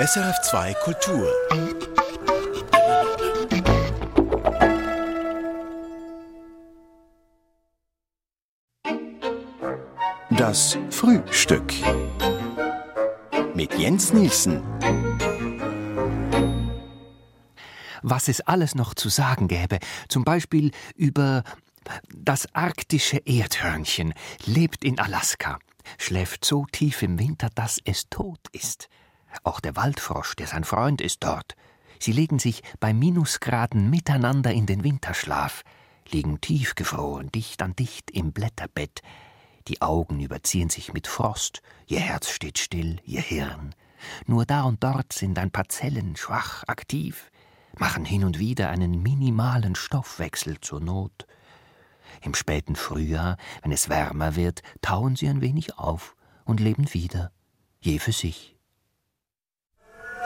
SRF2 Kultur. Das Frühstück. Mit Jens Nielsen. Was es alles noch zu sagen gäbe, zum Beispiel über das arktische Erdhörnchen, lebt in Alaska, schläft so tief im Winter, dass es tot ist. Auch der Waldfrosch, der sein Freund ist dort. Sie legen sich bei Minusgraden miteinander in den Winterschlaf, liegen tiefgefroren, dicht an dicht im Blätterbett. Die Augen überziehen sich mit Frost, ihr Herz steht still, ihr Hirn. Nur da und dort sind ein paar Zellen schwach aktiv, machen hin und wieder einen minimalen Stoffwechsel zur Not. Im späten Frühjahr, wenn es wärmer wird, tauen sie ein wenig auf und leben wieder, je für sich.